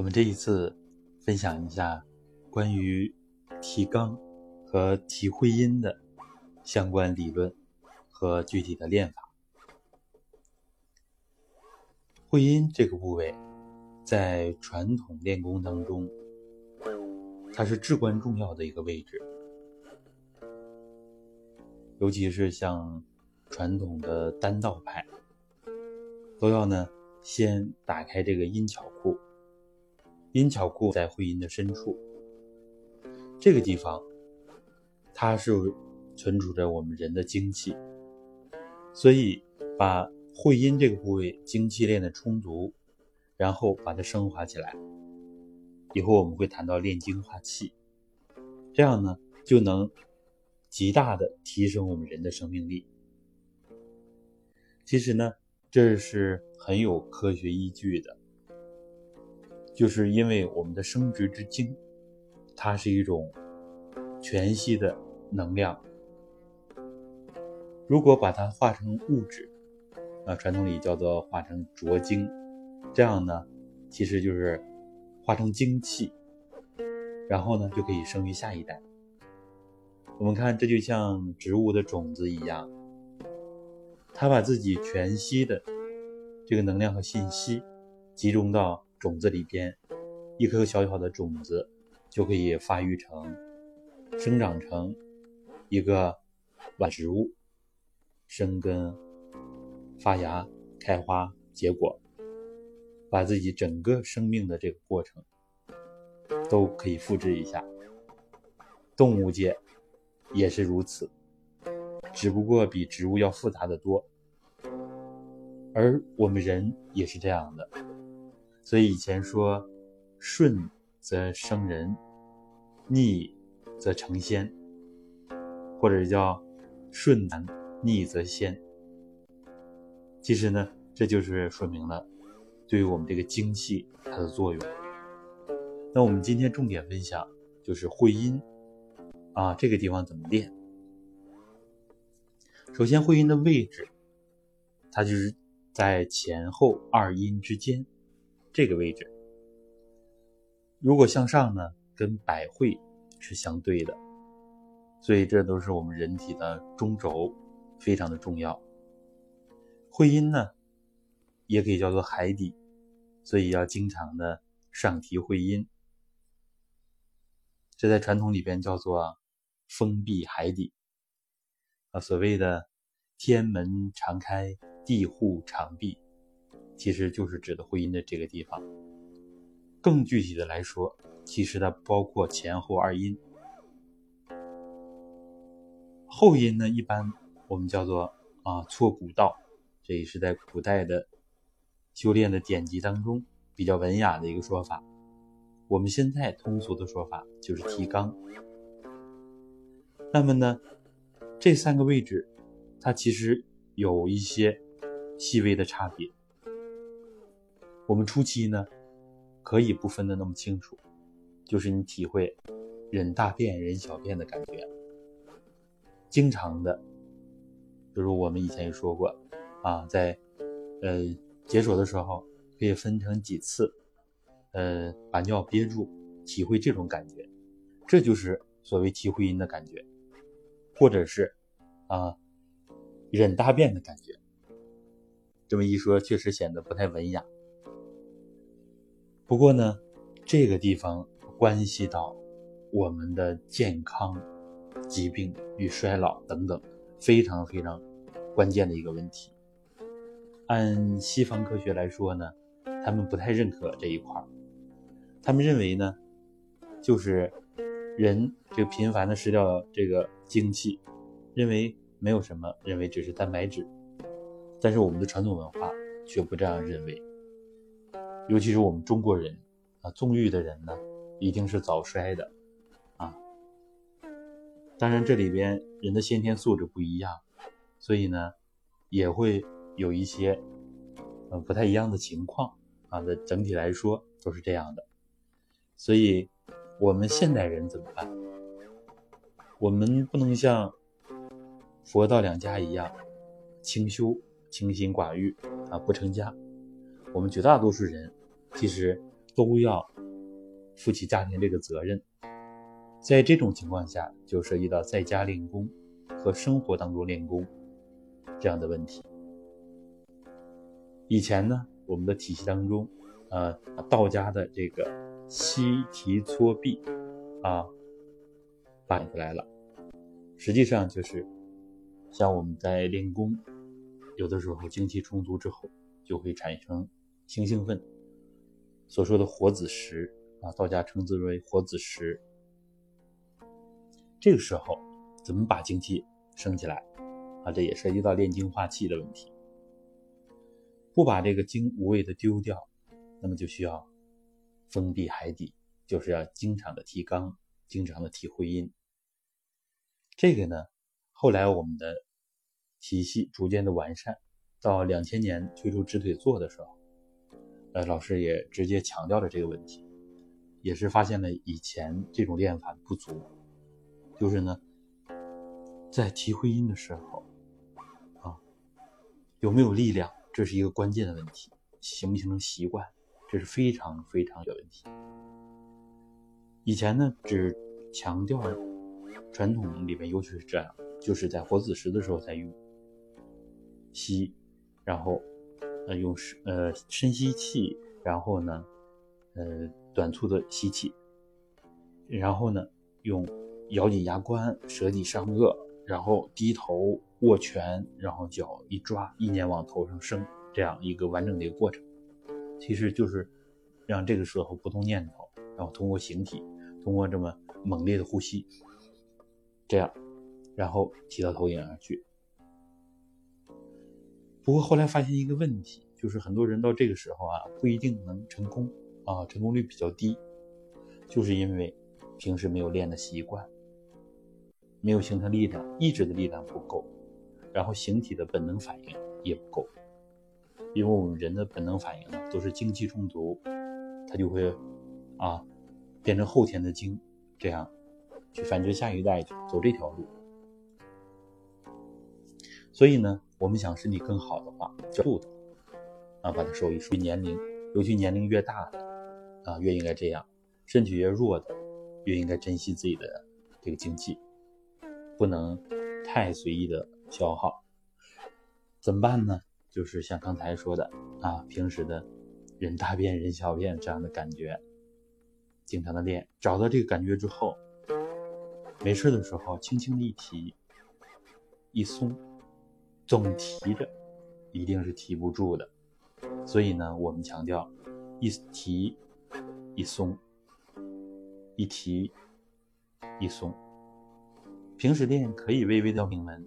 我们这一次分享一下关于提纲和提会阴的相关理论和具体的练法。会阴这个部位，在传统练功当中，它是至关重要的一个位置，尤其是像传统的丹道派，都要呢先打开这个阴巧库。阴巧库在会阴的深处，这个地方，它是存储着我们人的精气，所以把会阴这个部位精气练得充足，然后把它升华起来。以后我们会谈到炼精化气，这样呢就能极大的提升我们人的生命力。其实呢，这是很有科学依据的。就是因为我们的生殖之精，它是一种全息的能量。如果把它化成物质，啊，传统里叫做化成浊精，这样呢，其实就是化成精气，然后呢就可以生育下一代。我们看，这就像植物的种子一样，它把自己全息的这个能量和信息集中到。种子里边，一颗小小的种子就可以发育成、生长成一个万植物，生根、发芽、开花、结果，把自己整个生命的这个过程都可以复制一下。动物界也是如此，只不过比植物要复杂的多，而我们人也是这样的。所以以前说，顺则生人，逆则成仙，或者叫顺难逆则仙。其实呢，这就是说明了对于我们这个精气它的作用。那我们今天重点分享就是会阴啊，这个地方怎么练？首先，会阴的位置，它就是在前后二阴之间。这个位置，如果向上呢，跟百会是相对的，所以这都是我们人体的中轴，非常的重要。会阴呢，也可以叫做海底，所以要经常的上提会阴。这在传统里边叫做封闭海底啊，所谓的天门常开，地户常闭。其实就是指的会阴的这个地方。更具体的来说，其实它包括前后二阴。后阴呢，一般我们叫做啊错骨道，这也是在古代的修炼的典籍当中比较文雅的一个说法。我们现在通俗的说法就是提纲。那么呢，这三个位置，它其实有一些细微的差别。我们初期呢，可以不分的那么清楚，就是你体会忍大便、忍小便的感觉。经常的，比如我们以前也说过，啊，在呃解锁的时候，可以分成几次，呃，把尿憋住，体会这种感觉，这就是所谓提会阴的感觉，或者是啊忍大便的感觉。这么一说，确实显得不太文雅。不过呢，这个地方关系到我们的健康、疾病与衰老等等，非常非常关键的一个问题。按西方科学来说呢，他们不太认可这一块儿，他们认为呢，就是人这个频繁的失掉这个精气，认为没有什么，认为只是蛋白质。但是我们的传统文化却不这样认为。尤其是我们中国人啊，纵欲的人呢，一定是早衰的啊。当然，这里边人的先天素质不一样，所以呢，也会有一些呃不太一样的情况啊。的整体来说都是这样的。所以，我们现代人怎么办？我们不能像佛道两家一样清修、清心寡欲啊，不成家。我们绝大多数人。其实都要负起家庭这个责任。在这种情况下，就涉及到在家练功和生活当中练功这样的问题。以前呢，我们的体系当中，呃，道家的这个吸提搓臂啊，摆出来了。实际上就是，像我们在练功，有的时候精气充足之后，就会产生性兴奋，所说的火子石啊，道家称之为火子石。这个时候怎么把精气升起来啊？这也涉及到炼精化气的问题。不把这个精无谓的丢掉，那么就需要封闭海底，就是要经常的提肛，经常的提会阴。这个呢，后来我们的体系逐渐的完善，到两千年推出直腿坐的时候，呃，老师也直接强调了这个问题，也是发现了以前这种练法不足。就是呢，在提会阴的时候，啊，有没有力量，这是一个关键的问题。形不形成习惯，这是非常非常有问题。以前呢，只强调传统里面尤其是这样，就是在活子时的时候才用吸，然后呃用呃深吸气，然后呢呃短促的吸气，然后呢用。咬紧牙关，舌抵上颚，然后低头握拳，然后脚一抓，意念往头上升，这样一个完整的一个过程，其实就是让这个时候不动念头，然后通过形体，通过这么猛烈的呼吸，这样，然后提到头顶上去。不过后来发现一个问题，就是很多人到这个时候啊，不一定能成功啊，成功率比较低，就是因为平时没有练的习惯。没有形成力量，意志的力量不够，然后形体的本能反应也不够，因为我们人的本能反应呢都是精气充足，它就会啊变成后天的精，这样去繁殖下一代，走这条路。所以呢，我们想身体更好的话，就的啊把它收一收。年龄，尤其年龄越大的啊越应该这样，身体越弱的越应该珍惜自己的这个精气。不能太随意的消耗，怎么办呢？就是像刚才说的啊，平时的人大便、人小便这样的感觉，经常的练，找到这个感觉之后，没事的时候轻轻的一提，一松，总提着一定是提不住的。所以呢，我们强调一提一松，一提一松。平时练可以微微的平门，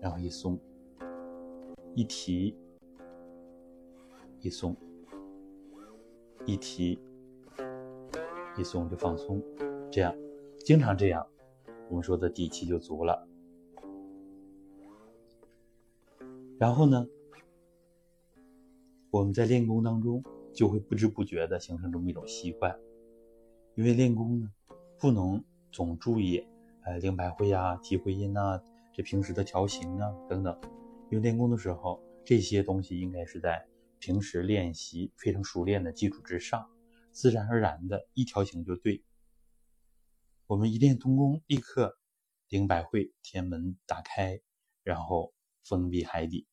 然后一松，一提，一松，一提，一松就放松，这样经常这样，我们说的底气就足了。然后呢，我们在练功当中就会不知不觉的形成这么一种习惯，因为练功呢不能总注意。呃，灵百会呀，提会阴呐，这平时的调形啊，等等，因为练功的时候，这些东西应该是在平时练习非常熟练的基础之上，自然而然的一调形就对。我们一练通功，立刻灵百会天门打开，然后封闭海底，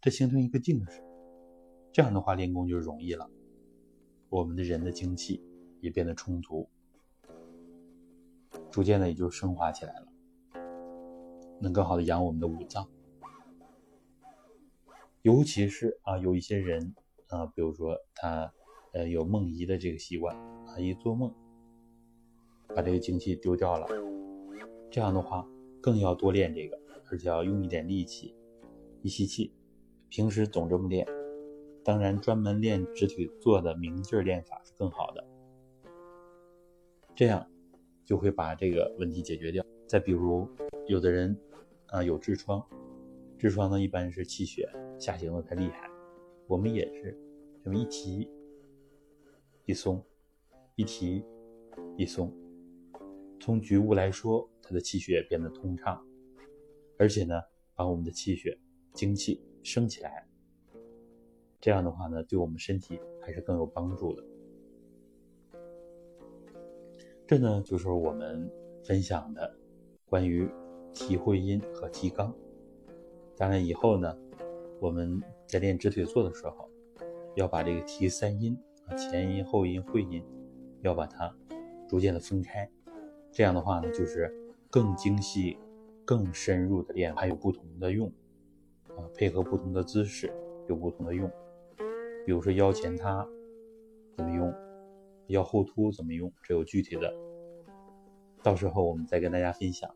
这形成一个定式。这样的话练功就容易了，我们的人的精气也变得充足。逐渐的也就升华起来了，能更好的养我们的五脏。尤其是啊，有一些人啊，比如说他呃有梦遗的这个习惯啊，一做梦把这个精气丢掉了，这样的话更要多练这个，而且要用一点力气，一吸气，平时总这么练。当然，专门练直腿坐的明劲儿练法是更好的，这样。就会把这个问题解决掉。再比如，有的人啊有痔疮，痔疮呢一般是气血下行的太厉害，我们也是这么一提一松，一提一松。从局部来说，它的气血变得通畅，而且呢把我们的气血精气升起来，这样的话呢，对我们身体还是更有帮助的。这呢，就是我们分享的关于提会阴和提肛。当然，以后呢，我们在练直腿坐的时候，要把这个提三阴啊，前阴、后阴、会阴，要把它逐渐的分开。这样的话呢，就是更精细、更深入的练，还有不同的用啊，配合不同的姿势有不同的用。比如说腰前塌怎么用？腰后凸怎么用？这有具体的，到时候我们再跟大家分享。